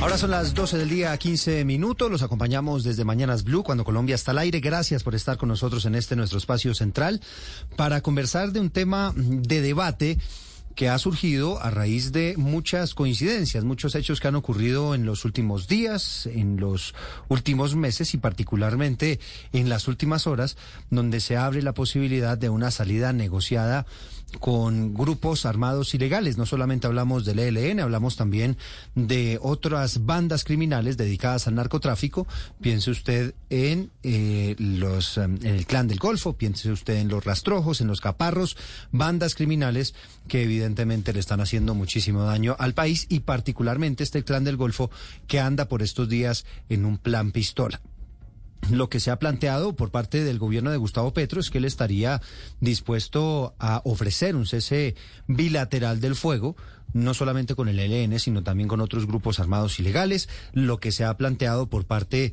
Ahora son las 12 del día, 15 minutos. Los acompañamos desde Mañanas Blue, cuando Colombia está al aire. Gracias por estar con nosotros en este nuestro espacio central para conversar de un tema de debate que ha surgido a raíz de muchas coincidencias, muchos hechos que han ocurrido en los últimos días, en los últimos meses y particularmente en las últimas horas, donde se abre la posibilidad de una salida negociada con grupos armados ilegales. No solamente hablamos del ELN, hablamos también de otras bandas criminales dedicadas al narcotráfico. Piense usted en eh, los en el clan del Golfo, piense usted en los rastrojos, en los caparros, bandas criminales que evidentemente le están haciendo muchísimo daño al país y particularmente este clan del Golfo que anda por estos días en un plan pistola lo que se ha planteado por parte del gobierno de Gustavo Petro es que él estaría dispuesto a ofrecer un cese bilateral del fuego no solamente con el ELN, sino también con otros grupos armados ilegales, lo que se ha planteado por parte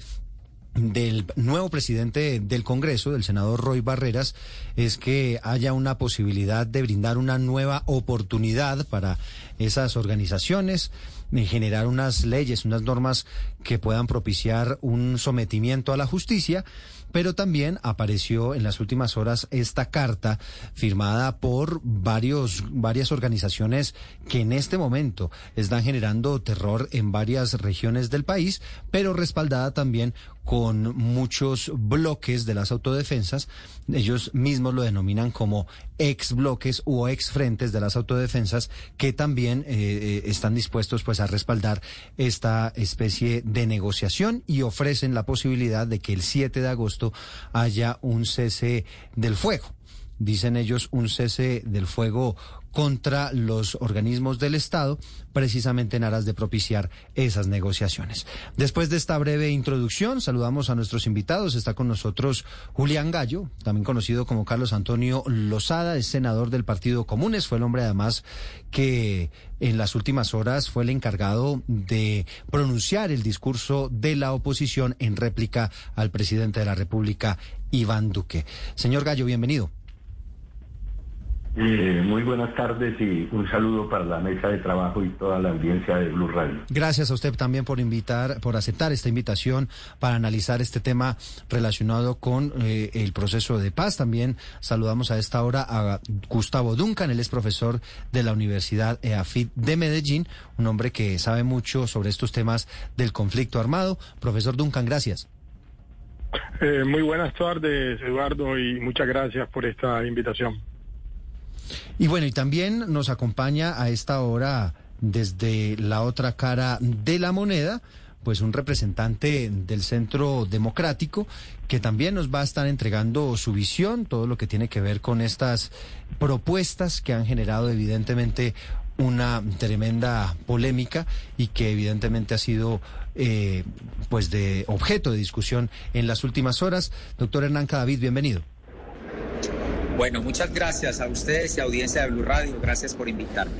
del nuevo presidente del Congreso, del senador Roy Barreras, es que haya una posibilidad de brindar una nueva oportunidad para esas organizaciones generar unas leyes, unas normas que puedan propiciar un sometimiento a la justicia pero también apareció en las últimas horas esta carta firmada por varios, varias organizaciones que en este momento están generando terror en varias regiones del país, pero respaldada también con muchos bloques de las autodefensas. Ellos mismos lo denominan como ex bloques o ex frentes de las autodefensas que también eh, eh, están dispuestos pues a respaldar esta especie de negociación y ofrecen la posibilidad de que el 7 de agosto haya un cese del fuego dicen ellos, un cese del fuego contra los organismos del Estado, precisamente en aras de propiciar esas negociaciones. Después de esta breve introducción, saludamos a nuestros invitados. Está con nosotros Julián Gallo, también conocido como Carlos Antonio Lozada, es senador del Partido Comunes. Fue el hombre además que en las últimas horas fue el encargado de pronunciar el discurso de la oposición en réplica al presidente de la República, Iván Duque. Señor Gallo, bienvenido. Eh, muy buenas tardes y un saludo para la mesa de trabajo y toda la audiencia de Blue Radio. Gracias a usted también por invitar, por aceptar esta invitación para analizar este tema relacionado con eh, el proceso de paz. También saludamos a esta hora a Gustavo Duncan, él es profesor de la Universidad EAFIT de Medellín, un hombre que sabe mucho sobre estos temas del conflicto armado. Profesor Duncan, gracias. Eh, muy buenas tardes, Eduardo, y muchas gracias por esta invitación. Y bueno, y también nos acompaña a esta hora desde la otra cara de la moneda pues un representante del Centro Democrático que también nos va a estar entregando su visión, todo lo que tiene que ver con estas propuestas que han generado evidentemente una tremenda polémica y que evidentemente ha sido eh, pues de objeto de discusión en las últimas horas. Doctor Hernán Cadavid, bienvenido. Bueno, muchas gracias a ustedes y a audiencia de Blue Radio. Gracias por invitarme.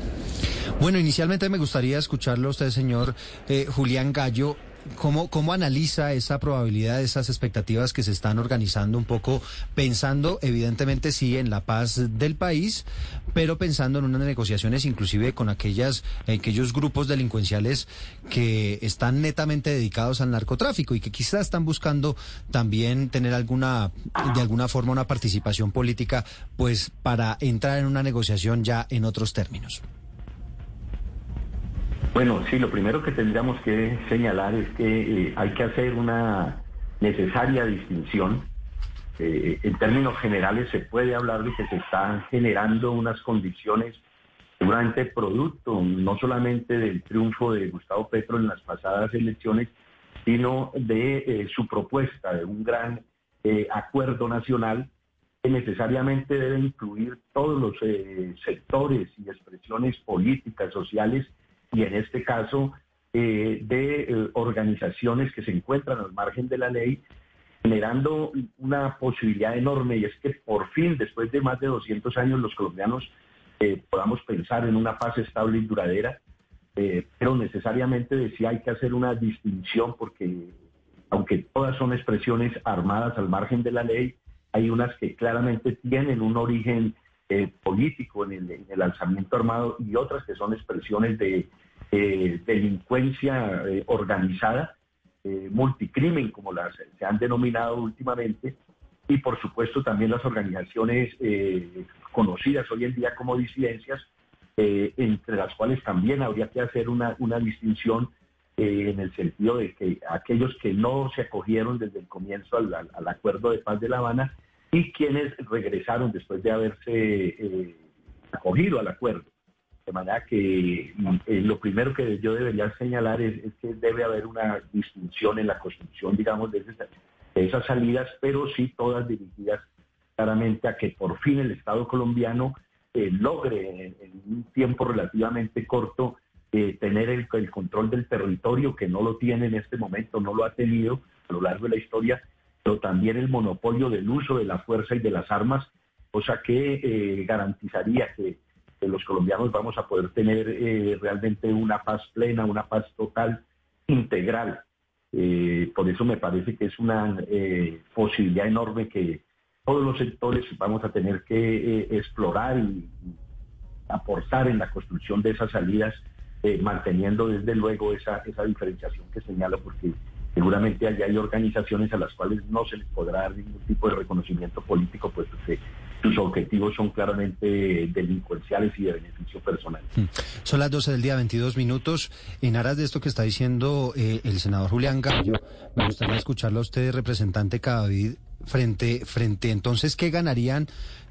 Bueno, inicialmente me gustaría escucharlo a usted, señor eh, Julián Gallo. ¿Cómo, ¿Cómo analiza esa probabilidad, esas expectativas que se están organizando un poco pensando, evidentemente sí, en la paz del país, pero pensando en unas negociaciones inclusive con aquellas, aquellos grupos delincuenciales que están netamente dedicados al narcotráfico y que quizás están buscando también tener alguna, de alguna forma, una participación política, pues para entrar en una negociación ya en otros términos? Bueno, sí, lo primero que tendríamos que señalar es que eh, hay que hacer una necesaria distinción. Eh, en términos generales se puede hablar de que se están generando unas condiciones seguramente producto no solamente del triunfo de Gustavo Petro en las pasadas elecciones, sino de eh, su propuesta de un gran acuerdo nacional que necesariamente debe incluir todos los sectores y expresiones políticas, sociales y en este caso de eh, organizaciones que se encuentran al margen de la ley, generando una posibilidad enorme y es que por fin, después de más de 200 años, los colombianos eh, podamos pensar en una paz estable y duradera, eh, pero necesariamente decía hay que hacer una distinción porque aunque todas son expresiones armadas al margen de la ley, hay unas que claramente tienen un origen político en el, en alzamiento armado y otras que son expresiones de eh, delincuencia eh, organizada, eh, multicrimen, como las se han denominado últimamente, y por supuesto también las organizaciones conocidas hoy en día como disidencias, entre las cuales también habría que hacer una, una distinción en el sentido de que aquellos que no se acogieron desde el comienzo al, acuerdo de paz de La Habana y quienes regresaron después de haberse acogido al acuerdo. De manera que eh, lo primero que yo debería señalar es, que debe haber una distinción en la construcción, digamos, de, esas, salidas, pero sí todas dirigidas claramente a que por fin el Estado colombiano eh, logre en, un tiempo relativamente corto eh, tener el, el, control del territorio, que no lo tiene en este momento, no lo ha tenido a lo largo de la historia, pero también el monopolio del uso de la fuerza y de las armas, cosa que garantizaría que los colombianos vamos a poder tener eh, realmente una paz plena, una paz total, integral. Eh, por eso me parece que es una eh, posibilidad enorme que todos los sectores vamos a tener que explorar y, aportar en la construcción de esas salidas, manteniendo desde luego esa, esa diferenciación que señalo, porque seguramente allá hay organizaciones a las cuales no se les podrá dar ningún tipo de reconocimiento político, puesto que sus objetivos son claramente delincuenciales y de beneficio personal. Mm. Son las 12 del día, 22 minutos. En aras de esto que está diciendo eh, el senador Julián Gallo, me gustaría escucharlo a usted, representante Cadavid, frente, frente. Entonces, ¿qué ganarían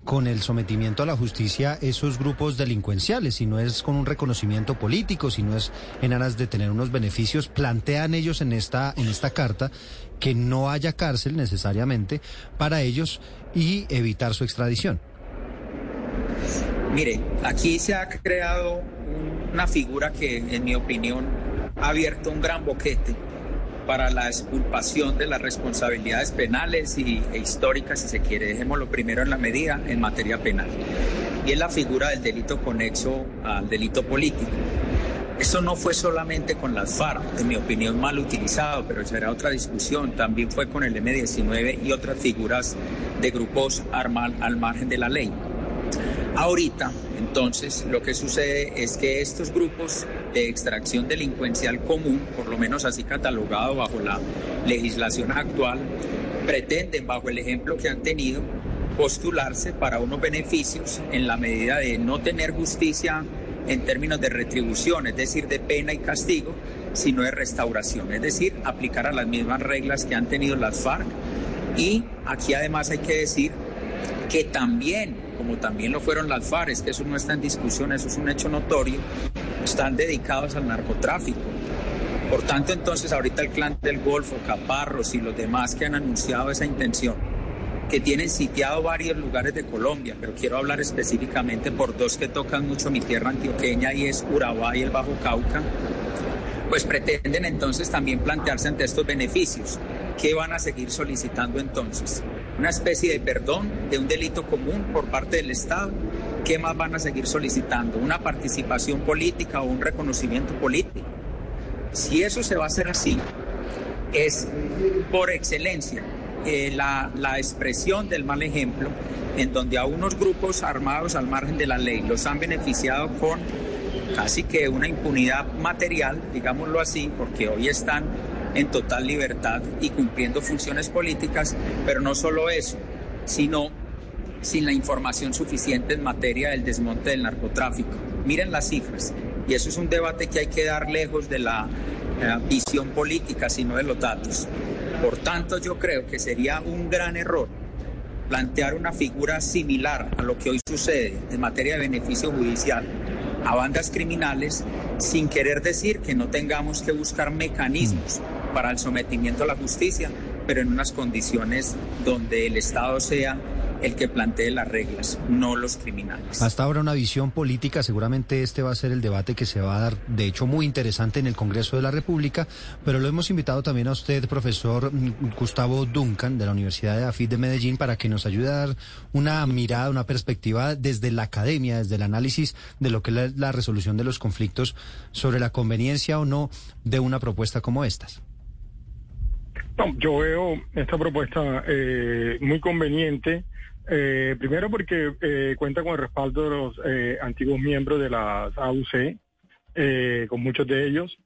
con el sometimiento a la justicia esos grupos delincuenciales, si no es con un reconocimiento político, si no es en aras de tener unos beneficios, plantean ellos en esta, en esta carta que no haya cárcel necesariamente para ellos y evitar su extradición. Mire, aquí se ha creado una figura que, en mi opinión, ha abierto un gran boquete para la exculpación de las responsabilidades penales y, e históricas, si se quiere. Dejémoslo primero en la medida en materia penal. Y es la figura del delito conexo al delito político. Eso no fue solamente con las FARC, en mi opinión mal utilizado, pero será otra discusión. También fue con el M-19 y otras figuras de grupos armal al margen de la ley. Ahorita, entonces, lo que sucede es que estos grupos de extracción delincuencial común, por lo menos así catalogado bajo la legislación actual, pretenden, bajo el ejemplo que han tenido, postularse para unos beneficios en la medida de no tener justicia en términos de retribución, es decir, de pena y castigo, sino de restauración, es decir, aplicar a las mismas reglas que han tenido las FARC. Y aquí además hay que decir que también, como también lo fueron las FARC, es que eso no está en discusión, eso es un hecho notorio, están dedicados al narcotráfico. Por tanto, entonces ahorita el clan del Golfo, Caparros y los demás que han anunciado esa intención, que tienen sitiado varios lugares de Colombia, pero quiero hablar específicamente por dos que tocan mucho mi tierra antioqueña y es Urabá y el Bajo Cauca, pues pretenden entonces también plantearse ante estos beneficios. ¿Qué van a seguir solicitando entonces? Una especie de perdón de un delito común por parte del Estado. ¿Qué más van a seguir solicitando? ¿Una participación política o un reconocimiento político? Si eso se va a hacer así, es por excelencia eh, la, la expresión del mal ejemplo, en donde a unos grupos armados al margen de la ley los han beneficiado con casi que una impunidad material, digámoslo así, porque hoy están en total libertad y cumpliendo funciones políticas, pero no solo eso, sino sin la información suficiente en materia del desmonte del narcotráfico. Miren las cifras, y eso es un debate que hay que dar lejos de la eh, visión política, sino de los datos. Por tanto, yo creo que sería un gran error plantear una figura similar a lo que hoy sucede en materia de beneficio judicial a bandas criminales sin querer decir que no tengamos que buscar mecanismos para el sometimiento a la justicia, pero en unas condiciones donde el Estado sea el que plantee las reglas, no los criminales. Hasta ahora una visión política, seguramente este va a ser el debate que se va a dar, de hecho, muy interesante en el Congreso de la República, pero lo hemos invitado también a usted, profesor Gustavo Duncan, de la Universidad de AFID de Medellín, para que nos ayude a dar una mirada, una perspectiva desde la academia, desde el análisis de lo que es la resolución de los conflictos sobre la conveniencia o no de una propuesta como estas. No, yo veo esta propuesta eh, muy conveniente. Eh, primero porque eh, cuenta con el respaldo de los eh, antiguos miembros de las AUC, eh, con muchos de ellos,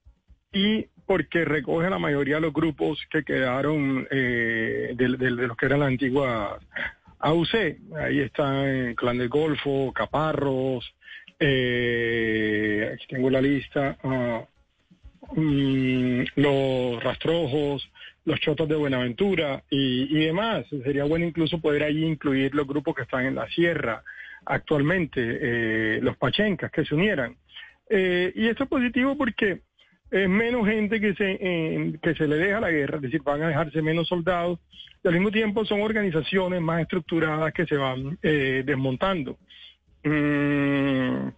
y porque recoge la mayoría de los grupos que quedaron de, los que eran la antigua AUC. Ahí está el Clan del Golfo, Caparros, aquí tengo la lista, uh, um, los Rastrojos, los chotos de Buenaventura y, y, demás. Sería bueno incluso poder ahí incluir los grupos que están en la sierra actualmente, eh, los pachencas, que se unieran. Eh, y esto es positivo porque es menos gente que se, eh, que se le deja la guerra, es decir, van a dejarse menos soldados, y al mismo tiempo son organizaciones más estructuradas que se van desmontando. Mm,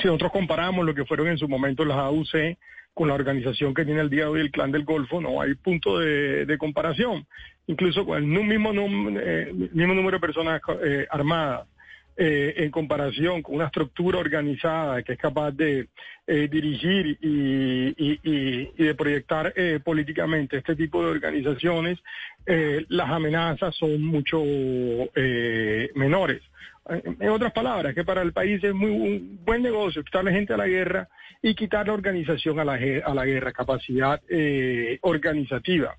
si nosotros comparamos lo que fueron en su momento las AUC, con la organización que tiene el día de hoy el Clan del Golfo, no hay punto de, comparación. Incluso con el mismo, eh, mismo número de personas eh, armadas, eh, en comparación con una estructura organizada que es capaz de eh, dirigir y, y, y, y, de proyectar eh, políticamente este tipo de organizaciones, las amenazas son mucho menores. En otras palabras, que para el país es muy buen negocio quitarle gente a la guerra y quitar la organización a la, a la guerra, capacidad eh, organizativa.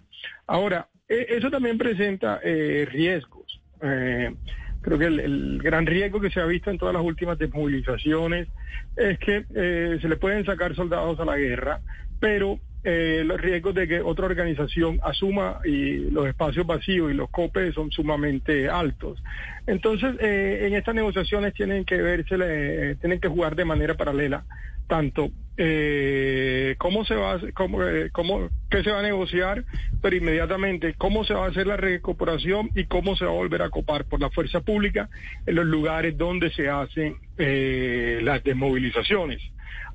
Ahora, e, eso también presenta eh, riesgos. Eh, creo que el, gran riesgo que se ha visto en todas las últimas desmovilizaciones es que eh, se le pueden sacar soldados a la guerra, pero eh, los riesgos de que otra organización asuma y los espacios vacíos y los copes son sumamente altos. Entonces, eh, en estas negociaciones tienen que verse, eh, tienen que jugar de manera paralela tanto eh, cómo se va a, cómo, eh, cómo, qué se va a negociar, pero inmediatamente cómo se va a hacer la recuperación y cómo se va a volver a copar por la fuerza pública en los lugares donde se hacen las desmovilizaciones.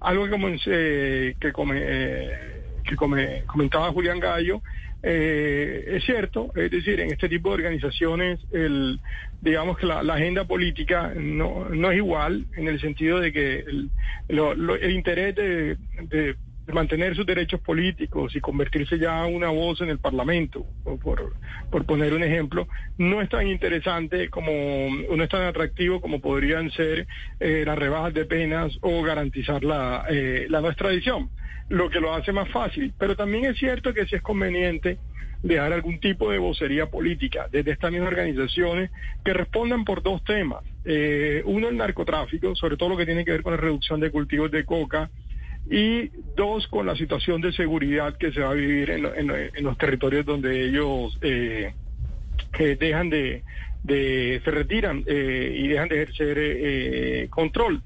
Algo que, como, que, que come, comentaba Julián Gallo eh, es cierto, es decir, en este tipo de organizaciones, el, digamos que la, la agenda política no, no, es igual en el sentido de que el, lo, el interés de, de, mantener sus derechos políticos y convertirse ya una voz en el Parlamento, por, por poner un ejemplo, no es tan interesante como, no es tan atractivo como podrían ser eh, las rebajas de penas o garantizar la, eh, la no extradición lo que lo hace más fácil. Pero también es cierto que si es conveniente dejar algún tipo de vocería política desde estas mismas organizaciones que respondan por dos temas. Eh, uno, el narcotráfico, sobre todo lo que tiene que ver con la reducción de cultivos de coca, y dos, con la situación de seguridad que se va a vivir en, en, en los territorios donde ellos eh, que dejan de, de, se retiran eh, y dejan de ejercer eh, control.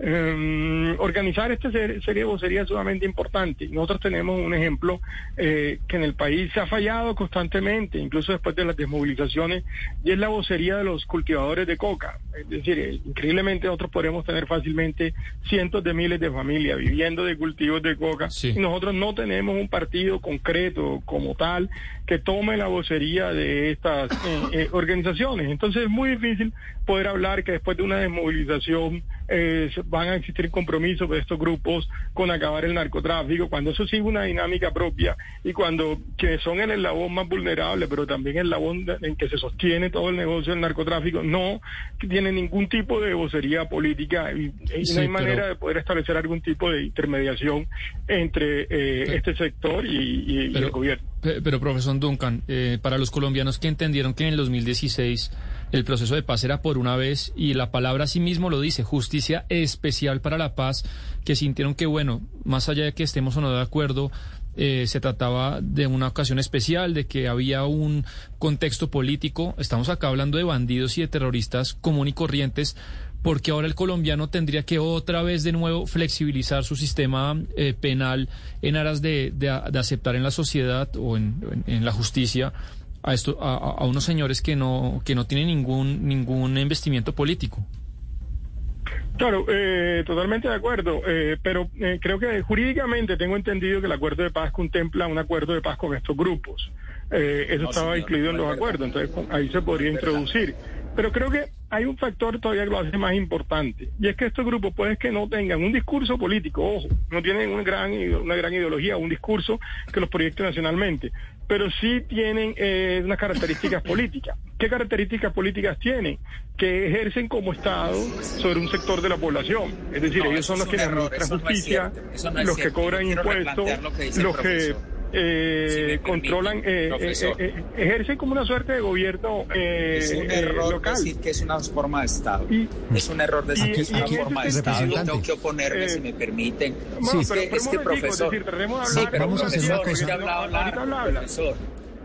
Um, organizar esta serie, de vocería es sumamente importante. Nosotros tenemos un ejemplo eh, que en el país se ha fallado constantemente, incluso después de las desmovilizaciones, y es la vocería de los cultivadores de coca. Es decir, eh, increíblemente nosotros podemos tener fácilmente cientos de miles de familias viviendo de cultivos de coca, sí. y nosotros no tenemos un partido concreto como tal que tome la vocería de estas eh, eh, organizaciones. Entonces es muy difícil poder hablar que después de una desmovilización eh, van a existir compromisos de estos grupos con acabar el narcotráfico, cuando eso sigue una dinámica propia y cuando quienes son el eslabón más vulnerable, pero también el eslabón en que se sostiene todo el negocio del narcotráfico, no tiene ningún tipo de vocería política y, y sí, no hay manera pero... de poder establecer algún tipo de intermediación entre eh, pero, este sector y, y, pero, y, el gobierno. Pero, profesor Duncan, eh, para los colombianos que entendieron que en el 2016 el proceso de paz era por una vez y la palabra sí mismo lo dice, justicia especial para la paz, que sintieron que, bueno, más allá de que estemos o no de acuerdo, eh, se trataba de una ocasión especial, de que había un contexto político. Estamos acá hablando de bandidos y de terroristas común y corrientes, porque ahora el colombiano tendría que otra vez de nuevo flexibilizar su sistema eh, penal en aras de, de, de, aceptar en la sociedad o en, en, en la justicia a esto a, a unos señores que no que no tienen ningún ningún investimiento político. Claro, eh, totalmente de acuerdo, eh, pero eh, creo que jurídicamente tengo entendido que el acuerdo de paz contempla un acuerdo de paz con estos grupos. Eh, eso No, estaba señor, incluido en los acuerdos, entonces ahí se podría introducir. Pero creo que hay un factor todavía que lo hace más importante, y es que estos grupos pueden que no tengan un discurso político, ojo, no tienen un gran, una gran ideología, un discurso que los proyecte nacionalmente, pero sí tienen eh, unas características políticas. ¿Qué características políticas tienen? Que ejercen como Estado sobre un sector de la población. Es decir, No, ellos son los que administran justicia, los que cobran impuestos, los que. Eh, Si controlan, eh, eh, eh, eh, ejercen como una suerte de gobierno eh, Es un eh, error local. decir que es una forma de Estado. Y- es un error decir y- que es una forma de Estado. Yo tengo que oponerme, Eh, si me permiten. Bueno, es pero- es que profesor... decir, sí, pero Vamos a hacer una cosa. profesor.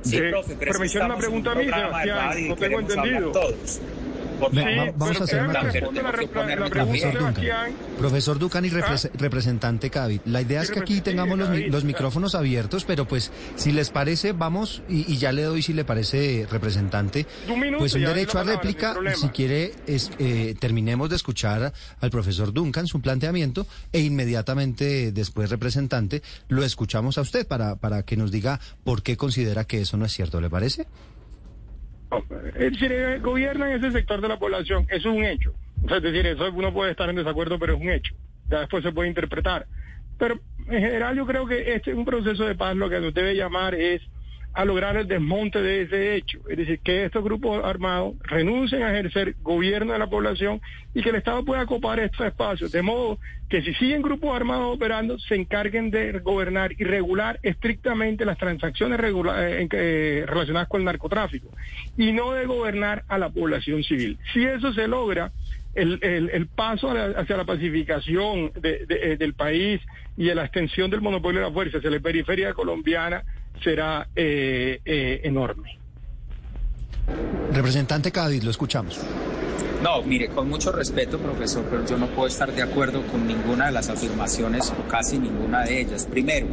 Sí, Eh, profe, pero, pero me hicieron una pregunta a mí, Sebastián, no tengo entendido. todos. Por vamos a hacer una cosa. Profesor Duncan. Sebastián. Profesor Ducan y Ah. repres- representante Cavid, la idea es que aquí tengamos los, micrófonos abiertos, pero pues si les parece, vamos y, y ya le doy si le parece representante, minuto, pues un derecho a réplica. no. Si quiere, es, eh, terminemos de escuchar al profesor Duncan su planteamiento e inmediatamente después representante lo escuchamos a usted para, para que nos diga por qué considera que eso no es cierto, ¿le parece? Es decir, eh, gobiernan ese sector de la población, eso es un hecho. O sea, es decir, eso uno puede estar en desacuerdo, pero es un hecho. Ya después se puede interpretar. Pero en general yo creo que este es un proceso de paz lo que nos debe llamar es a lograr el desmonte de ese hecho. Es decir, que estos grupos armados renuncien a ejercer gobierno de la población y que el Estado pueda ocupar estos espacios. De modo que si siguen grupos armados operando, se encarguen de gobernar y regular estrictamente las transacciones eh, eh, relacionadas con el narcotráfico y no de gobernar a la población civil. Si eso se logra, el, el- el paso hacia la pacificación de- de- eh, del país y a la extensión del monopolio de la fuerza hacia la periferia colombiana será eh, eh, enorme. Representante Cavid, lo escuchamos. No, mire, con mucho respeto, profesor, pero yo no puedo estar de acuerdo con ninguna de las afirmaciones o casi ninguna de ellas. Primero,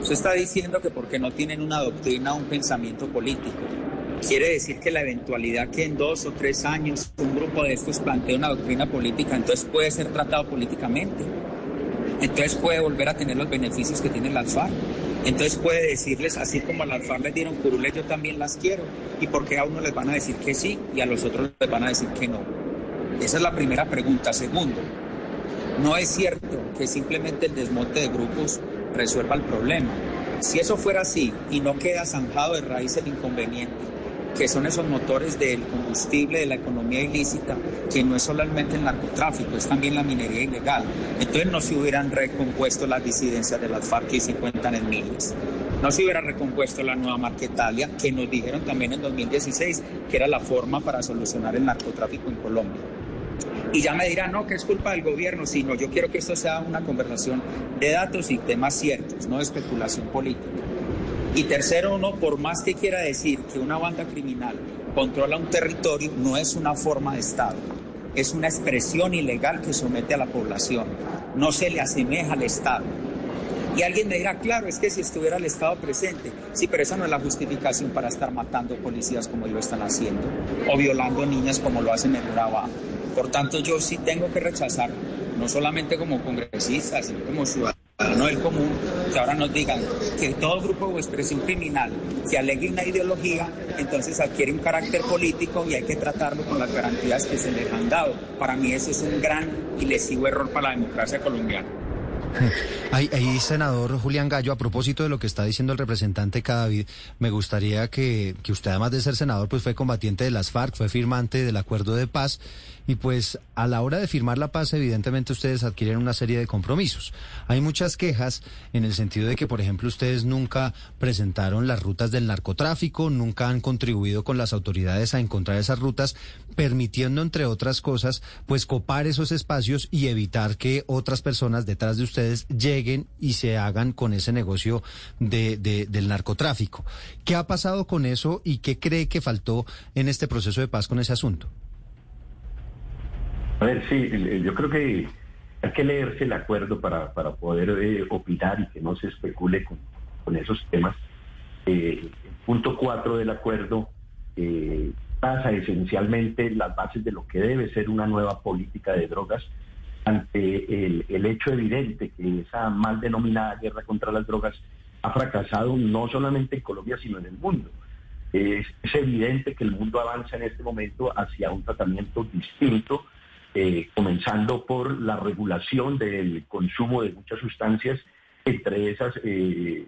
usted está diciendo que porque no tienen una doctrina o un pensamiento político. Quiere decir que la eventualidad que en dos o tres años un grupo de estos plantee una doctrina política, entonces puede ser tratado políticamente. Entonces puede volver a tener los beneficios que tiene el alfar. Entonces puede decirles, así como al alfar les dieron curules, yo también las quiero. ¿Y por qué a uno les van a decir que sí y a los otros les van a decir que no? Esa es la primera pregunta. Segundo, no es cierto que simplemente el desmonte de grupos resuelva el problema. Si eso fuera así y no queda zanjado de raíz el inconveniente, que son esos motores del combustible, de la economía ilícita, que no es solamente el narcotráfico, es también la minería ilegal. Entonces no se hubieran recompuesto las disidencias de las FARC que se cuentan en miles. No se hubiera recompuesto la nueva Marquetalia, que nos dijeron también en 2016 que era la forma para solucionar el narcotráfico en Colombia. Y ya me dirán, no, que es culpa del gobierno, sino yo quiero que esto sea una conversación de datos y temas ciertos, no de especulación política. Y tercero, uno, por más que quiera decir que una banda criminal controla un territorio, no es una forma de Estado, es una expresión ilegal que somete a la población, no se le asemeja al Estado. Y alguien me dirá, claro, es que si estuviera el Estado presente, sí, pero esa no es la justificación para estar matando policías como lo están haciendo, o violando niñas como lo hacen en Urabá. Por tanto, yo sí tengo que rechazar, no solamente como congresista, sino como ciudadano del común, que ahora nos digan que todo grupo o expresión criminal que alegue una ideología, entonces adquiere un carácter político y hay que tratarlo con las garantías que se les han dado. Para mí eso es un gran y lesivo error para la democracia colombiana. Ahí, ahí, senador Julián Gallo, a propósito de lo que está diciendo el representante Cadavid, me gustaría que, que usted, además de ser senador, pues fue combatiente de las FARC, fue firmante del acuerdo de paz, y pues a la hora de firmar la paz, evidentemente ustedes adquieren una serie de compromisos. Hay muchas quejas en el sentido de que, por ejemplo, ustedes nunca presentaron las rutas del narcotráfico, nunca han contribuido con las autoridades a encontrar esas rutas, permitiendo, entre otras cosas, pues copar esos espacios y evitar que otras personas detrás de ustedes lleguen y se hagan con ese negocio de, de, del narcotráfico. ¿Qué ha pasado con eso y qué cree que faltó en este proceso de paz con ese asunto? A ver, sí, yo creo que hay que leerse el acuerdo para, para poder eh, opinar y que no se especule con, esos temas. el punto 4 del acuerdo pasa esencialmente las bases de lo que debe ser una nueva política de drogas ante el, hecho evidente que esa mal denominada guerra contra las drogas ha fracasado no solamente en Colombia, sino en el mundo. Es, evidente que el mundo avanza en este momento hacia un tratamiento distinto, eh, comenzando por la regulación del consumo de muchas sustancias, entre esas, eh,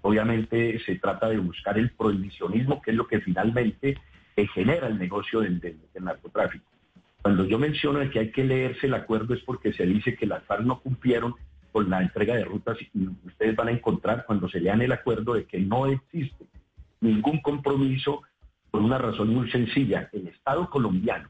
obviamente se trata de buscar el prohibicionismo, que es lo que finalmente eh, genera el negocio del narcotráfico. Cuando yo menciono que hay que leerse el acuerdo es porque se dice que las FARC no cumplieron con la entrega de rutas y ustedes van a encontrar cuando se lean el acuerdo de que no existe ningún compromiso por una razón muy sencilla. El Estado colombiano,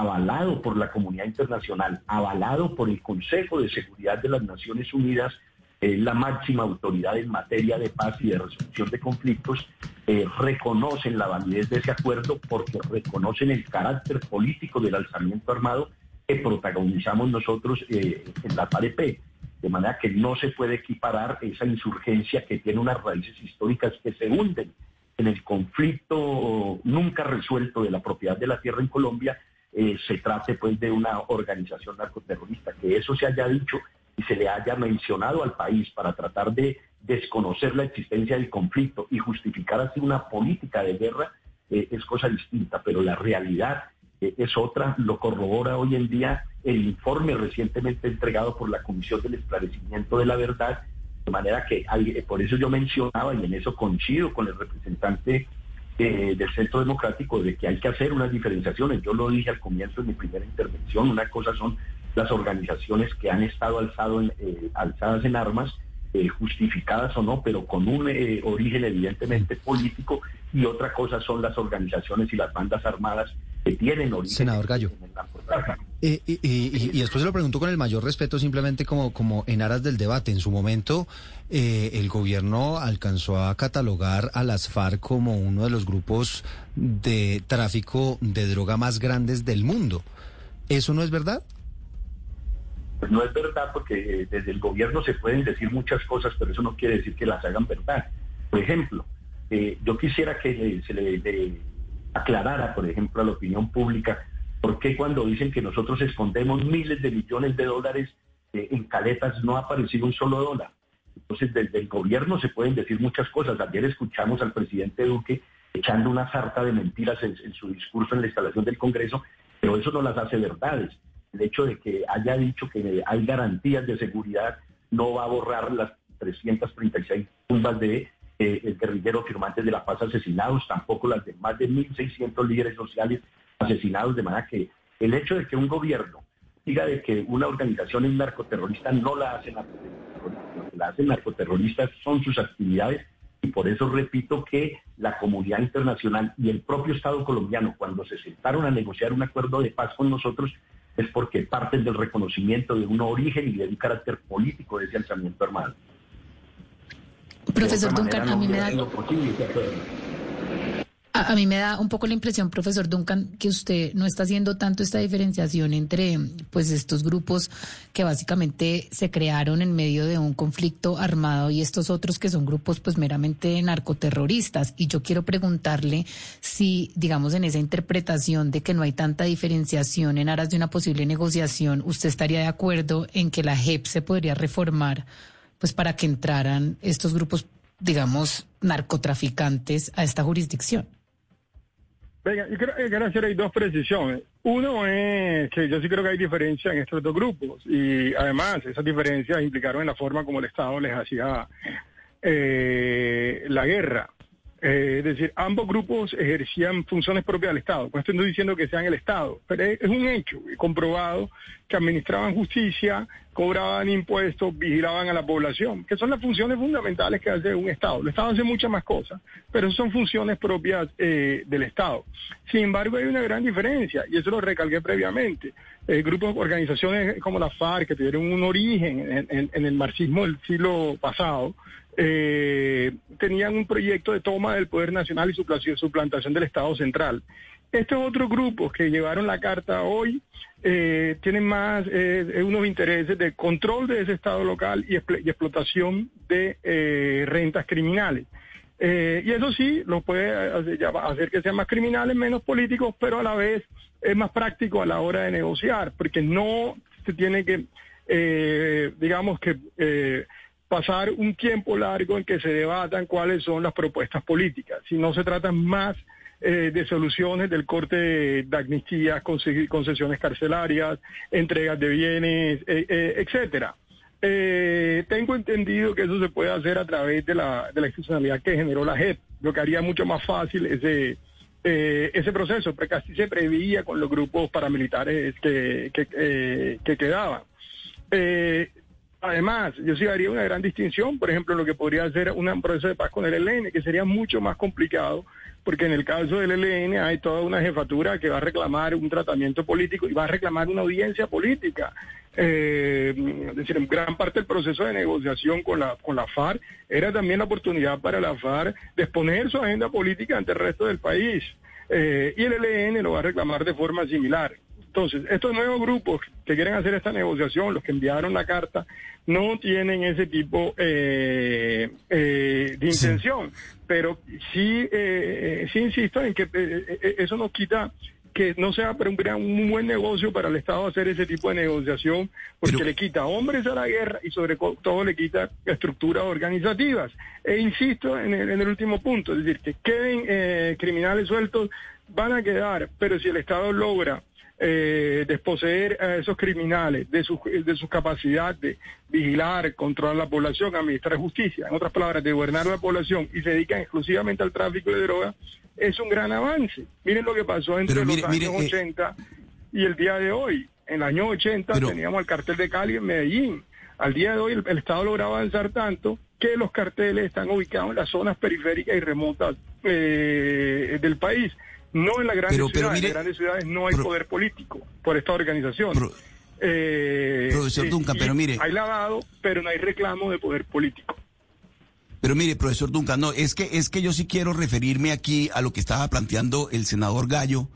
avalado por la comunidad internacional, avalado por el Consejo de Seguridad de las Naciones Unidas, es la máxima autoridad en materia de paz y de resolución de conflictos, eh, reconocen la validez de ese acuerdo porque reconocen el carácter político del alzamiento armado que protagonizamos nosotros eh, en la PAREP. De manera que no se puede equiparar esa insurgencia que tiene unas raíces históricas que se hunden en el conflicto nunca resuelto de la propiedad de la tierra en Colombia, eh, se trate pues de una organización narcoterrorista. Que eso se haya dicho y se le haya mencionado al país para tratar de desconocer la existencia del conflicto y justificar así una política de guerra eh, es cosa distinta, pero la realidad eh, es otra, lo corrobora hoy en día el informe recientemente entregado por la Comisión del Esclarecimiento de la Verdad, de manera que por eso yo mencionaba y en eso coincido con el representante del Centro Democrático de que hay que hacer unas diferenciaciones. Yo lo dije al comienzo de mi primera intervención, una cosa son las organizaciones que han estado alzado en, eh, alzadas en armas, eh, justificadas o no, pero con un eh, origen evidentemente político, y otra cosa son las organizaciones y las bandas armadas que tienen origen Senador Gallo. Y, y, después se lo pregunto con el mayor respeto, simplemente como, como en aras del debate. En su momento, el gobierno alcanzó a catalogar a las FARC como uno de los grupos de tráfico de droga más grandes del mundo. ¿Eso no es verdad? Pues no es verdad porque eh, desde el gobierno se pueden decir muchas cosas, pero eso no quiere decir que las hagan verdad. Por ejemplo, eh, yo quisiera que se le, aclarara, por ejemplo, a la opinión pública, por qué cuando dicen que nosotros escondemos miles de millones de dólares eh, en caletas no ha aparecido un solo dólar. Entonces, desde el gobierno se pueden decir muchas cosas. Ayer escuchamos al presidente Duque echando una sarta de mentiras en su discurso en la instalación del Congreso, pero eso no las hace verdades el hecho de que haya dicho que hay garantías de seguridad no va a borrar las 336 tumbas de eh, guerrilleros firmantes de la paz asesinados, tampoco las de más de 1.600 líderes sociales asesinados, de manera que el hecho de que un gobierno diga de que una organización es narcoterrorista no la hace narcoterrorista, lo que la hace narcoterrorista son sus actividades y por eso repito que la comunidad internacional y el propio Estado colombiano, cuando se sentaron a negociar un acuerdo de paz con nosotros, es porque parten del reconocimiento de un origen y de un carácter político de ese alzamiento armado. Profesor Duncan, a mí me da... A, mí me da un poco la impresión, profesor Duncan, que usted no está haciendo tanto esta diferenciación entre pues estos grupos que básicamente se crearon en medio de un conflicto armado y estos otros que son grupos pues meramente narcoterroristas. Y yo quiero preguntarle si, digamos, en esa interpretación de que no hay tanta diferenciación en aras de una posible negociación, usted estaría de acuerdo en que la JEP se podría reformar pues para que entraran estos grupos digamos, narcotraficantes a esta jurisdicción. Venga, yo quiero, hacer dos precisiones. Uno es que yo sí creo que hay diferencia en estos dos grupos y además esas diferencias implicaron en la forma como el Estado les hacía eh, la guerra. Eh, es decir, ambos grupos ejercían funciones propias del Estado. No estoy diciendo que sean el Estado, pero es, un hecho comprobado que administraban justicia, cobraban impuestos, vigilaban a la población, que son las funciones fundamentales que hace un Estado. El Estado hace muchas más cosas, pero son funciones propias eh, del Estado. Sin embargo, hay una gran diferencia, y eso lo recalqué previamente. Eh, grupos, organizaciones como la FARC, que tuvieron un origen en el marxismo del siglo pasado, eh, tenían un proyecto de toma del poder nacional y su suplantación del Estado central. Estos otros grupos que llevaron la carta hoy eh, tienen más eh, unos intereses de control de ese Estado local y, explotación de rentas criminales. Eh, y eso sí, lo puede hacer que sean más criminales, menos políticos, pero a la vez es más práctico a la hora de negociar, porque no se tiene que, eh, digamos que, eh, pasar un tiempo largo en que se debatan cuáles son las propuestas políticas, si no se trata más de soluciones del corte de amnistías, concesiones carcelarias, entregas de bienes, etcétera. Eh, tengo entendido que eso se puede hacer a través de la, de la institucionalidad que generó la JEP, lo que haría mucho más fácil ese, eh, ese proceso, porque así se preveía con los grupos paramilitares que, que, eh, que quedaban. Además, yo sí haría una gran distinción, por ejemplo, lo que podría ser un proceso de paz con el ELN, que sería mucho más complicado, porque en el caso del ELN hay toda una jefatura que va a reclamar un tratamiento político y va a reclamar una audiencia política. Eh, es decir, en gran parte del proceso de negociación con la, con la FARC era también la oportunidad para la FARC de exponer su agenda política ante el resto del país. Eh, y el ELN lo va a reclamar de forma similar. Entonces, estos nuevos grupos que quieren hacer esta negociación, los que enviaron la carta, no tienen ese tipo eh, de intención. Pero sí, sí insisto en que eso nos quita que no sea un, un buen negocio para el Estado hacer ese tipo de negociación, porque le quita hombres a la guerra y sobre todo le quita estructuras organizativas. E insisto en el, último punto, es decir, que queden eh, criminales sueltos, van a quedar, pero si el Estado logra eh, desposeer a esos criminales de su, de su capacidad de vigilar, controlar la población, administrar justicia, en otras palabras, de gobernar la población y se dedican exclusivamente al tráfico de drogas, es un gran avance. Miren lo que pasó entre los años 80 eh, y el día de hoy. En el año 80 teníamos el cartel de Cali en Medellín. Al día de hoy el, Estado logra avanzar tanto que los carteles están ubicados en las zonas periféricas y remotas eh, del país. No en las grandes ciudades. en las grandes ciudades no hay poder político por esta organización. eh, profesor Duncan, pero mire. Hay lavado, pero no hay reclamo de poder político. Pero mire, profesor Duncan, no, es que, es que yo sí quiero referirme aquí a lo que estaba planteando el senador Gallo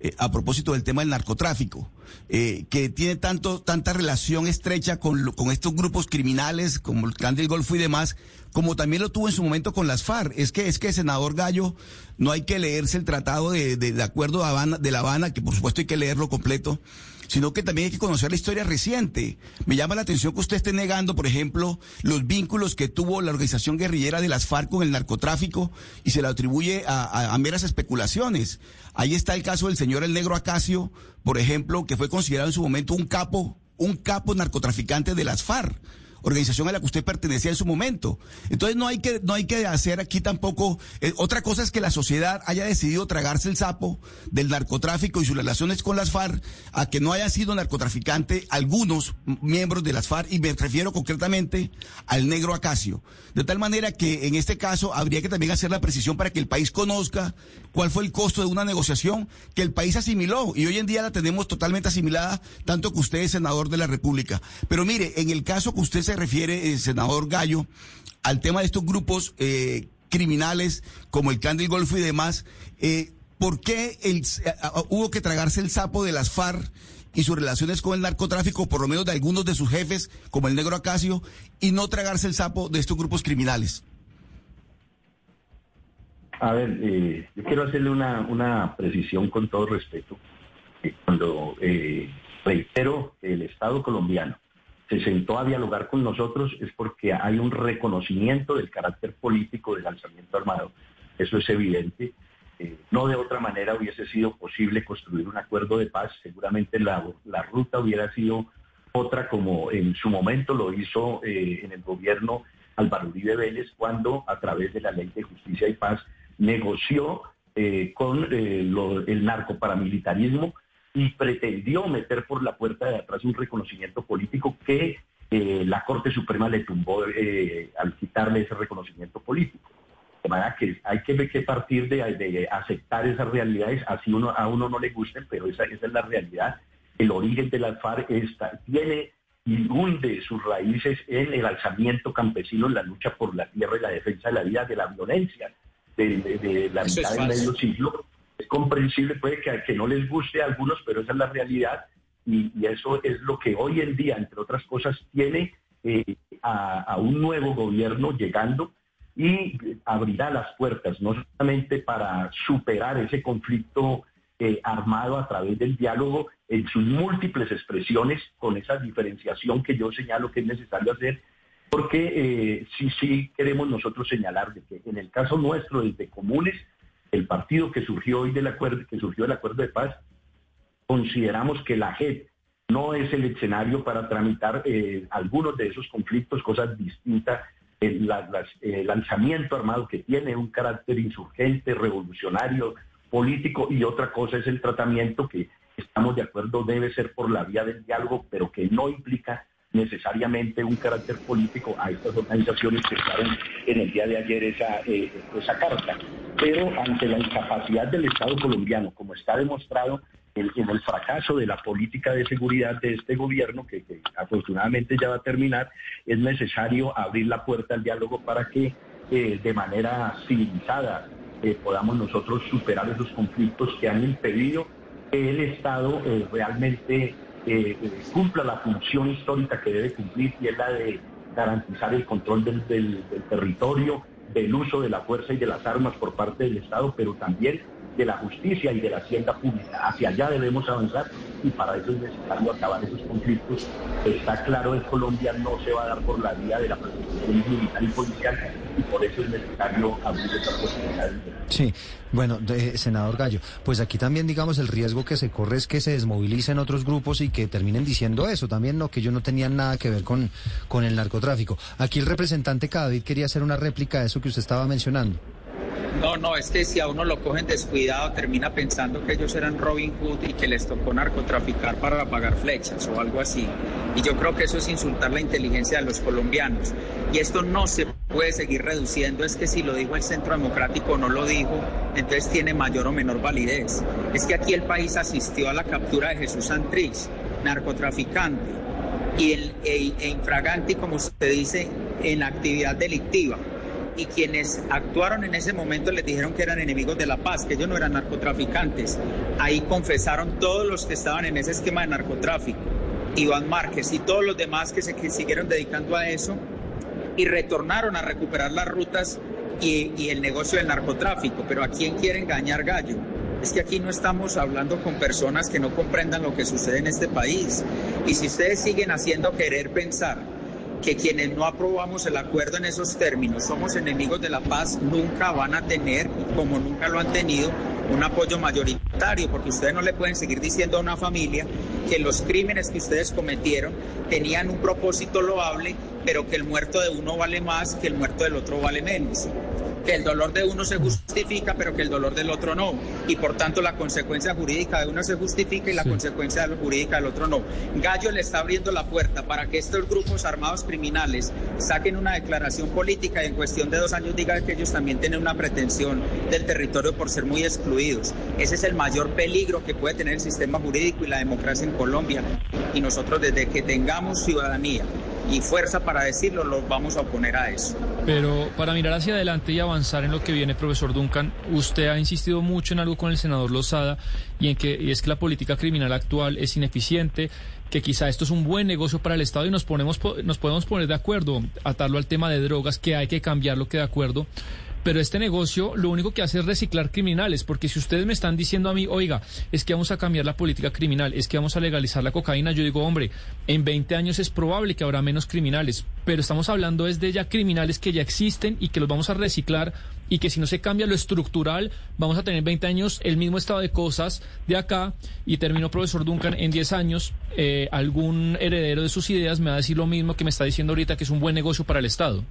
eh, a propósito del tema del narcotráfico, eh, que tiene tanto, tanta relación estrecha con, con estos grupos criminales como el Clan del Golfo y demás, como también lo tuvo en su momento con las FARC. Es que, es que, senador Gallo, no hay que leerse el tratado de, de, de acuerdo de, Habana, de La Habana, que por supuesto hay que leerlo completo, sino que también hay que conocer la historia reciente. Me llama la atención que usted esté negando, por ejemplo, los vínculos que tuvo la organización guerrillera de las FARC con el narcotráfico y se le atribuye a, meras especulaciones. Ahí está el caso del señor El Negro Acacio, por ejemplo, que fue considerado en su momento un capo, un capo narcotraficante de las FARC organización a la que usted pertenecía en su momento. Entonces no hay que, no hay que hacer aquí tampoco, eh, otra cosa es que la sociedad haya decidido tragarse el sapo del narcotráfico y sus relaciones con las FARC, a que no haya sido narcotraficante algunos miembros de las FARC, y me refiero concretamente al negro Acacio. De tal manera que en este caso habría que también hacer la precisión para que el país conozca cuál fue el costo de una negociación que el país asimiló y hoy en día la tenemos totalmente asimilada, tanto que usted es senador de la República. Pero mire, en el caso que usted se refiere, el senador Gallo, al tema de estos grupos eh, criminales como el Candy Golfo y demás, eh, ¿por qué el, hubo que tragarse el sapo de las FARC y sus relaciones con el narcotráfico, por lo menos de algunos de sus jefes, como el negro Acacio, y no tragarse el sapo de estos grupos criminales? A ver, eh, yo quiero hacerle una, una precisión con todo respeto. Cuando reitero el Estado colombiano se sentó a dialogar con nosotros es porque hay un reconocimiento del carácter político del alzamiento armado. Eso es evidente. Eh, no de otra manera hubiese sido posible construir un acuerdo de paz. Seguramente la, ruta hubiera sido otra como en su momento lo hizo eh, en el gobierno Álvaro Uribe Vélez cuando a través de la ley de justicia y paz negoció eh, con el narcoparamilitarismo y pretendió meter por la puerta de atrás un reconocimiento político que eh, la Corte Suprema le tumbó eh, al quitarle ese reconocimiento político. De manera que hay que, que partir de, aceptar esas realidades, así uno, a uno no le gusten, pero esa, esa es la realidad. El origen de la FARC está, tiene y hunde sus raíces en el alzamiento campesino, en la lucha por la tierra y la defensa de la vida, de la violencia de, la mitad del medio siglo es comprensible, puede que, no les guste a algunos, pero esa es la realidad y, eso es lo que hoy en día, entre otras cosas, tiene eh, a, un nuevo gobierno llegando y abrirá las puertas no solamente para superar ese conflicto eh, armado a través del diálogo en sus múltiples expresiones, con esa diferenciación que yo señalo que es necesario hacer, porque eh, sí, sí queremos nosotros señalar de que en el caso nuestro desde Comunes, el partido que surgió hoy del acuerdo, que surgió del acuerdo de paz, consideramos que la JEP no es el escenario para tramitar eh, algunos de esos conflictos, cosas distintas. El, lanzamiento armado que tiene un carácter insurgente, revolucionario, político, y otra cosa es el tratamiento que estamos de acuerdo debe ser por la vía del diálogo, pero que no implica necesariamente un carácter político a estas organizaciones que estaban en el día de ayer esa, eh, esa carta. Pero ante la incapacidad del Estado colombiano, como está demostrado en, el fracaso de la política de seguridad de este gobierno, que, afortunadamente ya va a terminar, es necesario abrir la puerta al diálogo para que eh, de manera civilizada eh, podamos nosotros superar esos conflictos que han impedido que el Estado realmente cumpla la función histórica que debe cumplir y es la de garantizar el control del, territorio, del uso de la fuerza y de las armas por parte del Estado, pero también de la justicia y de la hacienda pública. Hacia allá debemos avanzar y para eso es necesario acabar esos conflictos. Está claro que Colombia no se va a dar por la vía de la protección militar y policial y por eso es necesario abrir esa posibilidad. Sí, bueno, senador Gallo, pues aquí también digamos el riesgo que se corre es que se desmovilicen otros grupos y que terminen diciendo eso también, no que ellos no tenían nada que ver con, con el narcotráfico. Aquí el representante Cadavid quería hacer una réplica de eso que usted estaba mencionando. No, no, es que si a uno lo cogen descuidado, termina pensando que ellos eran Robin Hood y que les tocó narcotraficar para pagar flechas o algo así. Y yo creo que eso es insultar la inteligencia de los colombianos. Y esto no se puede seguir reduciendo, es que si lo dijo el Centro Democrático o no lo dijo, entonces tiene mayor o menor validez. Es que aquí el país asistió a la captura de Jesús Santrich, narcotraficante, y el, e, e infragante, como usted dice, en actividad delictiva y quienes actuaron en ese momento les dijeron que eran enemigos de la paz, que ellos no eran narcotraficantes. Ahí confesaron todos los que estaban en ese esquema de narcotráfico, Iván Márquez y todos los demás que se siguieron dedicando a eso y retornaron a recuperar las rutas y, y el negocio del narcotráfico. Pero ¿a quién quiere engañar Gallo? Es que aquí no estamos hablando con personas que no comprendan lo que sucede en este país. Y si ustedes siguen haciendo querer pensar que quienes no aprobamos el acuerdo en esos términos somos enemigos de la paz, nunca van a tener, como nunca lo han tenido, un apoyo mayoritario, porque ustedes no le pueden seguir diciendo a una familia que los crímenes que ustedes cometieron tenían un propósito loable, pero que el muerto de uno vale más que el muerto del otro vale menos que el dolor de uno se justifica, pero que el dolor del otro no. Y por tanto la consecuencia jurídica de uno se justifica y la consecuencia jurídica del otro no. Gallo le está abriendo la puerta para que estos grupos armados criminales saquen una declaración política y en cuestión de dos años digan que ellos también tienen una pretensión del territorio por ser muy excluidos. Ese es el mayor peligro que puede tener el sistema jurídico y la democracia en Colombia. Y nosotros desde que tengamos ciudadanía y fuerza para decirlo, los vamos a oponer a eso. Pero para mirar hacia adelante y avanzar en lo que viene, profesor Duncan, usted ha insistido mucho en algo con el senador Lozada y en que y es que la política criminal actual es ineficiente, que quizá esto es un buen negocio para el Estado y nos ponemos nos podemos poner de acuerdo, atarlo al tema de drogas, que hay que cambiarlo, que de acuerdo pero este negocio lo único que hace es reciclar criminales, porque si ustedes me están diciendo a mí, oiga, es que vamos a cambiar la política criminal, es que vamos a legalizar la cocaína, yo digo, hombre, en 20 años es probable que habrá menos criminales, pero estamos hablando es de ya criminales que ya existen y que los vamos a reciclar y que si no se cambia lo estructural, vamos a tener 20 años el mismo estado de cosas de acá y terminó profesor Duncan en 10 años, eh, algún heredero de sus ideas me va a decir lo mismo que me está diciendo ahorita que es un buen negocio para el Estado.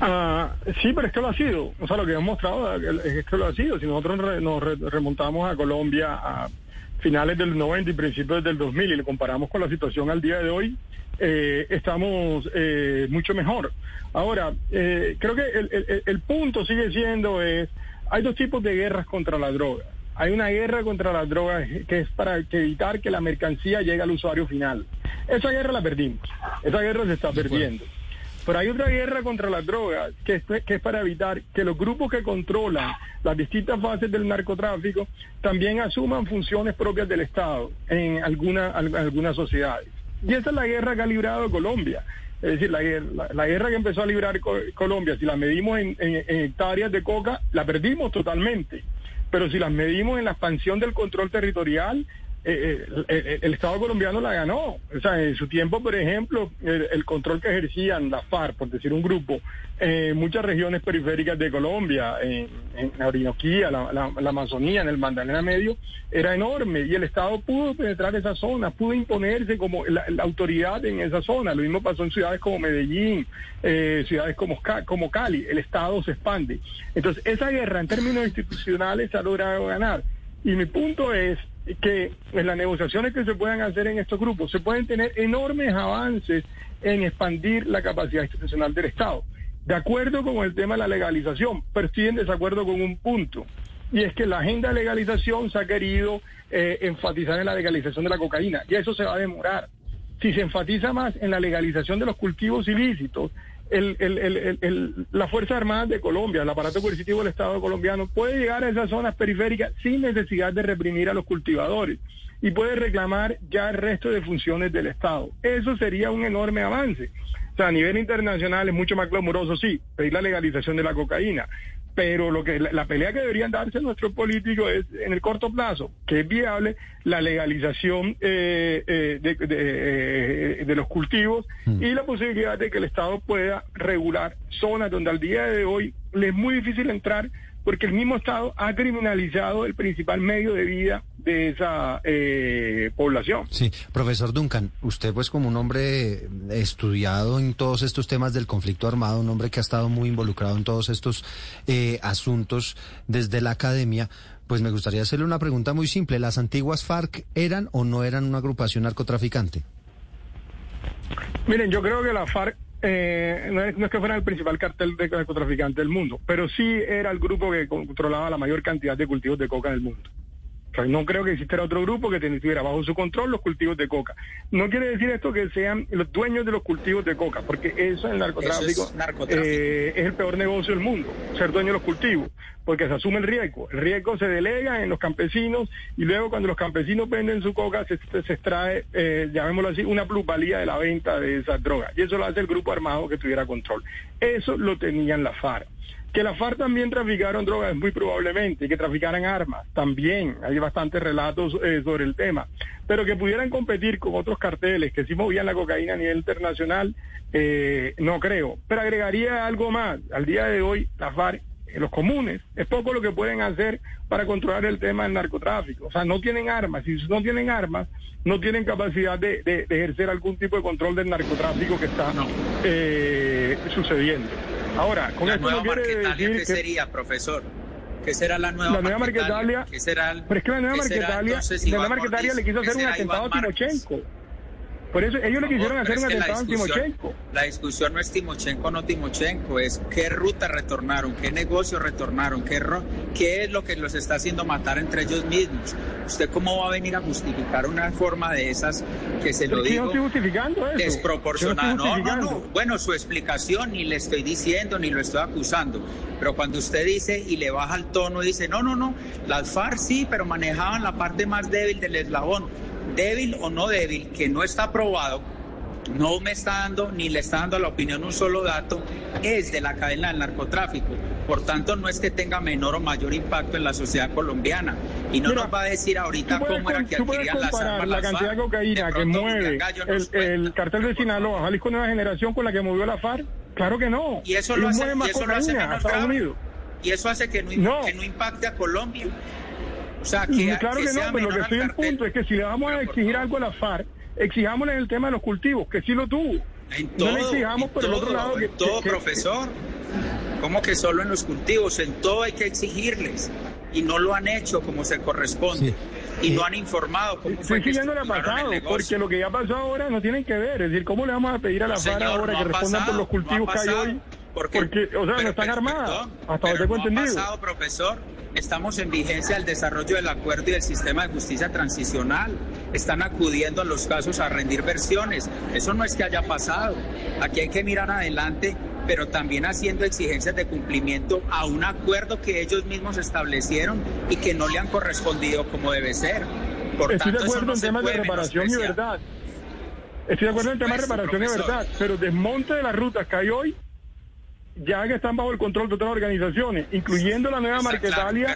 Ah, sí, pero es que lo ha sido. O sea, lo que hemos mostrado es que lo ha sido. Si nosotros nos remontamos a Colombia a finales del 90 y principios del 2000 y le comparamos con la situación al día de hoy, eh, estamos eh, mucho mejor. Ahora, eh, creo que el, el, punto sigue siendo es, hay dos tipos de guerras contra la droga. Hay una guerra contra las drogas que es para evitar que la mercancía llegue al usuario final. Esa guerra la perdimos. Esa guerra se está perdiendo. Pero hay otra guerra contra las drogas que es, para evitar que los grupos que controlan las distintas fases del narcotráfico también asuman funciones propias del Estado en alguna, algunas sociedades. Y esa es la guerra que ha librado Colombia. Es decir, la, la, guerra que empezó a librar Colombia, si la medimos en, hectáreas de coca, la perdimos totalmente. Pero si las medimos en la expansión del control territorial, eh, eh, el Estado colombiano la ganó. O sea, en su tiempo, por ejemplo, el, control que ejercían las FARC, por decir un grupo, en muchas regiones periféricas de Colombia, en, la Orinoquía, la, Amazonía, en el Magdalena Medio, era enorme y el Estado pudo penetrar esa zona, pudo imponerse como la, autoridad en esa zona. Lo mismo pasó en ciudades como Medellín, eh, ciudades como, como Cali. El Estado se expande. Entonces, esa guerra en términos institucionales ha logrado ganar. Y mi punto es que en las negociaciones que se puedan hacer en estos grupos se pueden tener enormes avances en expandir la capacidad institucional del Estado. De acuerdo con el tema de la legalización, pero desacuerdo con un punto, y es que la agenda de legalización se ha querido eh, enfatizar en la legalización de la cocaína, y eso se va a demorar. Si se enfatiza más en la legalización de los cultivos ilícitos, el, el, el, la Fuerza Armada de Colombia, el aparato coercitivo del Estado colombiano, puede llegar a esas zonas periféricas sin necesidad de reprimir a los cultivadores y puede reclamar ya el resto de funciones del Estado. Eso sería un enorme avance. O sea, a nivel internacional es mucho más clamoroso, sí, pedir la legalización de la cocaína, pero lo que la, pelea que deberían darse nuestros políticos es en el corto plazo, que es viable la legalización eh, eh, de, eh, de, los cultivos mm. y la posibilidad de que el Estado pueda regular zonas donde al día de hoy le es muy difícil entrar porque el mismo Estado ha criminalizado el principal medio de vida de esa eh, población. Sí, profesor Duncan, usted pues como un hombre estudiado en todos estos temas del conflicto armado, un hombre que ha estado muy involucrado en todos estos eh, asuntos desde la academia, pues me gustaría hacerle una pregunta muy simple. ¿Las antiguas FARC eran o no eran una agrupación narcotraficante? Miren, yo creo que la FARC eh, no, es, que fuera el principal cartel de narcotraficante del mundo, pero sí era el grupo que controlaba la mayor cantidad de cultivos de coca en el mundo no creo que existiera otro grupo que tuviera bajo su control los cultivos de coca. No quiere decir esto que sean los dueños de los cultivos de coca, porque eso en el narcotráfico, eh, es, el peor negocio del mundo, ser dueño de los cultivos, porque se asume el riesgo. El riesgo se delega en los campesinos y luego cuando los campesinos venden su coca se, extrae, eh, llamémoslo así, una plusvalía de la venta de esas drogas. Y eso lo hace el grupo armado que tuviera control. Eso lo tenían la FARC. Que la FARC también traficaron drogas, muy probablemente, que traficaran armas, también. Hay bastantes relatos eh, sobre el tema. Pero que pudieran competir con otros carteles que sí movían la cocaína a nivel internacional, eh, no creo. Pero agregaría algo más. Al día de hoy, la FARC, eh, los comunes, es poco lo que pueden hacer para controlar el tema del narcotráfico. O sea, no tienen armas. Si no tienen armas, no tienen capacidad de, ejercer algún tipo de control del narcotráfico que está sucediendo. Ahora, con la nueva Marquetalia, ¿qué sería, profesor? ¿Qué será la nueva, la nueva Marquetalia? ¿Qué será el, pero es que la nueva Marquetalia, la nueva Marquetalia le quiso hacer un atentado a Timochenko. Por eso ellos le quisieron hacer un atentado a Timochenko. La discusión no es Timochenko no Timochenko, es qué ruta retornaron, qué negocio retornaron, qué, qué es lo que los está haciendo matar entre ellos mismos. ¿Usted cómo va a venir a justificar una forma de esas que se lo digo? Yo no estoy justificando eso. Desproporcionada. No, no, no. Bueno, su explicación ni le estoy diciendo ni lo estoy acusando. Pero cuando usted dice y le baja el tono y dice, no, no, no, las FARC sí, pero manejaban la parte más débil del eslabón débil o no débil, que no está aprobado, no me está dando ni le está dando a la opinión un solo dato, es de la cadena del narcotráfico. Por tanto, no es que tenga menor o mayor impacto en la sociedad colombiana. Y no nos va a decir ahorita cómo era que adquirían las armas. La cantidad de cocaína que mueve el, cartel de Sinaloa, Jalisco Nueva Generación, con la que movió la FARC. Claro que no. Y eso lo hace, y eso lo hace menos grave. Y eso hace que no, que no impacte a Colombia. O sea, que, claro que, no, pero lo que estoy en punto es que si le vamos a exigir algo a la FARC, exijámosle en el tema de los cultivos, que sí lo tuvo. En todo, no le exijamos por el otro lado. En todo, profesor. ¿Cómo que solo en los cultivos? En todo hay que exigirles. Y no lo han hecho como se corresponde. Y no han informado cómo Estoy siguiendo la pasado, porque lo que ya pasó ahora no tienen que ver. Es decir, ¿cómo le vamos a pedir a la FARC ahora que respondan por los cultivos que hay hoy? Porque, o sea, no están armadas. Hasta donde tengo entendido. pasado, profesor Estamos en vigencia del desarrollo del acuerdo y del sistema de justicia transicional. Están acudiendo a los casos a rendir versiones. Eso no es que haya pasado. Aquí hay que mirar adelante, pero también haciendo exigencias de cumplimiento a un acuerdo que ellos mismos establecieron y que no le han correspondido como debe ser. Por Estoy de acuerdo en temas de reparación y verdad. Estoy de acuerdo en el tema de reparación de verdad, pero desmonte de las rutas que hay hoy ya que están bajo el control de otras organizaciones, incluyendo la nueva Marquetalia,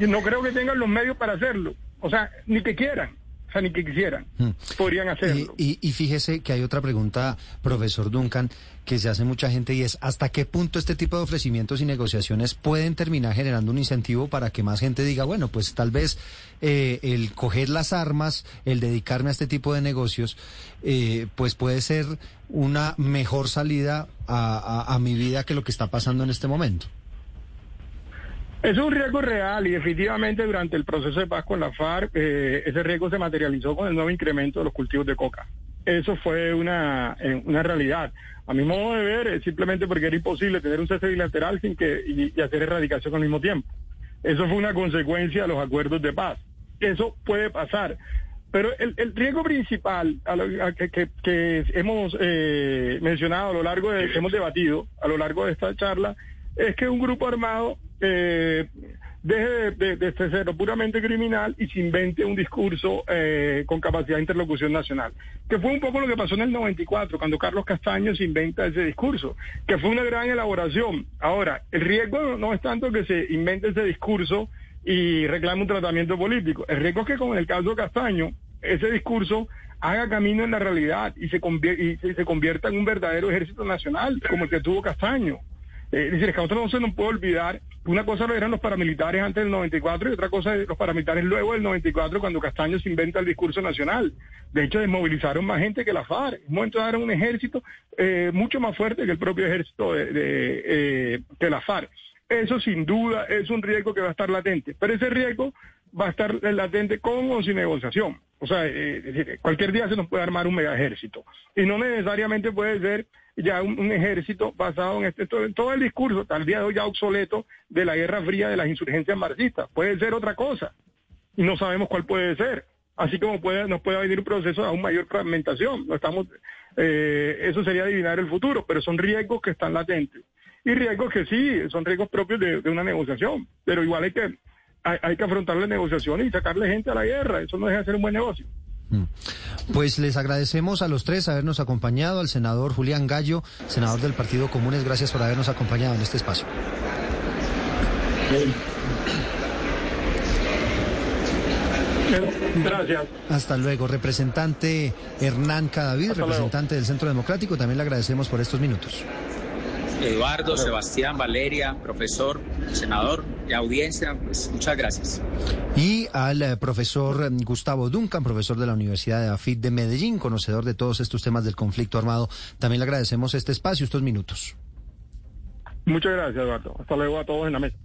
no creo que tengan los medios para hacerlo. O sea, ni que quieran ni que quisieran. Hmm. Podrían hacerlo. Y, fíjese que hay otra pregunta, profesor Duncan, que se hace mucha gente y es ¿hasta qué punto este tipo de ofrecimientos y negociaciones pueden terminar generando un incentivo para que más gente diga, bueno, pues tal vez eh, el coger las armas, el dedicarme a este tipo de negocios, eh, pues puede ser una mejor salida a mi vida que lo que está pasando en este momento? Es un riesgo real y efectivamente durante el proceso de paz con la FARC eh, ese riesgo se materializó con el nuevo incremento de los cultivos de coca. Eso fue una, eh, una realidad. A mi modo de ver, es simplemente porque era imposible tener un cese bilateral sin que, y, hacer erradicación al mismo tiempo. Eso fue una consecuencia de los acuerdos de paz. Eso puede pasar. Pero el, riesgo principal que, hemos eh, mencionado a lo largo de, que hemos debatido a lo largo de esta charla, es que un grupo armado eh, deje de, ser puramente criminal y se invente un discurso eh, con capacidad de interlocución nacional. Que fue un poco lo que pasó en el 94, cuando Carlos Castaño se inventa ese discurso, que fue una gran elaboración. Ahora, el riesgo no es tanto que se invente ese discurso y reclame un tratamiento político. El riesgo es que con el caso de Castaño, ese discurso haga camino en la realidad y se, y se convierta en un verdadero ejército nacional, como el que tuvo Castaño. Eh, es decir, que a nosotros no se nos puede olvidar, una cosa eran los paramilitares antes del 94 y otra cosa los paramilitares luego del 94 cuando Castaño se inventa el discurso nacional. De hecho, desmovilizaron más gente que la FARC. En un momento un ejército eh, mucho más fuerte que el propio ejército de, eh, de la FARC. Eso sin duda es un riesgo que va a estar latente, pero ese riesgo va a estar latente con o sin negociación. O sea, eh, cualquier día se nos puede armar un mega ejército. Y no necesariamente puede ser ya un, ejército basado en este todo, el discurso, tal día de hoy ya obsoleto, de la guerra fría de las insurgencias marxistas. Puede ser otra cosa. Y no sabemos cuál puede ser. Así como puede, nos puede venir un proceso de aún mayor fragmentación. No estamos, eh, eso sería adivinar el futuro, pero son riesgos que están latentes. Y riesgos que sí, son riesgos propios de, de una negociación. Pero igual hay que hay, que afrontar las negociaciones y sacarle gente a la guerra. Eso no deja de ser un buen negocio. Mm. Pues les agradecemos a los tres habernos acompañado, al senador Julián Gallo, senador del Partido Comunes, gracias por habernos acompañado en este espacio. Gracias. Hasta luego. Representante Hernán Cadavid, representante del Centro Democrático, también le agradecemos por estos minutos. Eduardo, Sebastián, Valeria, profesor, senador y audiencia, pues muchas gracias. Y al eh, profesor mm, Gustavo Duncan, profesor de la Universidad de AFIT de Medellín, conocedor de todos estos temas del conflicto armado, también le agradecemos este espacio, estos minutos. Muchas gracias, Eduardo. Hasta luego a todos en la mesa.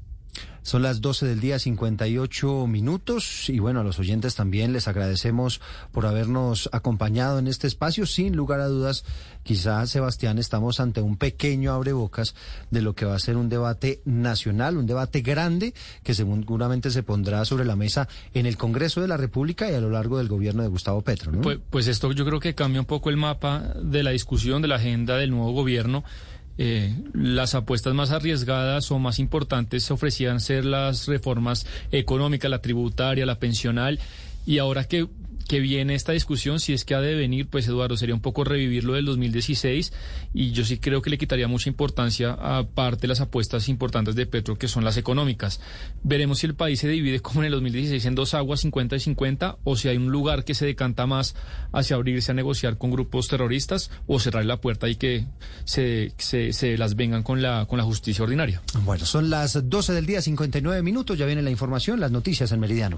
Son las 12 del día, 58 minutos. Y bueno, a los oyentes también les agradecemos por habernos acompañado en este espacio. Sin lugar a dudas, quizás, Sebastián, estamos ante un pequeño abrebocas de lo que va a ser un debate nacional, un debate grande que seguramente se pondrá sobre la mesa en el Congreso de la República y a lo largo del gobierno de Gustavo Petro. Pues, pues esto yo creo que cambia un poco el mapa de la discusión, de la agenda del nuevo gobierno eh, las apuestas más arriesgadas o más importantes ofrecían ser las reformas económicas, la tributaria, la pensional, y ahora que que viene esta discusión, si es que ha de venir, pues Eduardo, sería un poco revivir lo del 2016 y yo sí creo que le quitaría mucha importancia a parte de las apuestas importantes de Petro, que son las económicas. Veremos si el país se divide como en el 2016 en dos aguas, 50 y 50, o si hay un lugar que se decanta más hacia abrirse a negociar con grupos terroristas o cerrar la puerta y que se, se, se las vengan con la, con la justicia ordinaria. Bueno, son las 12 del día, 59 minutos, ya viene la información, las noticias en Meridiano.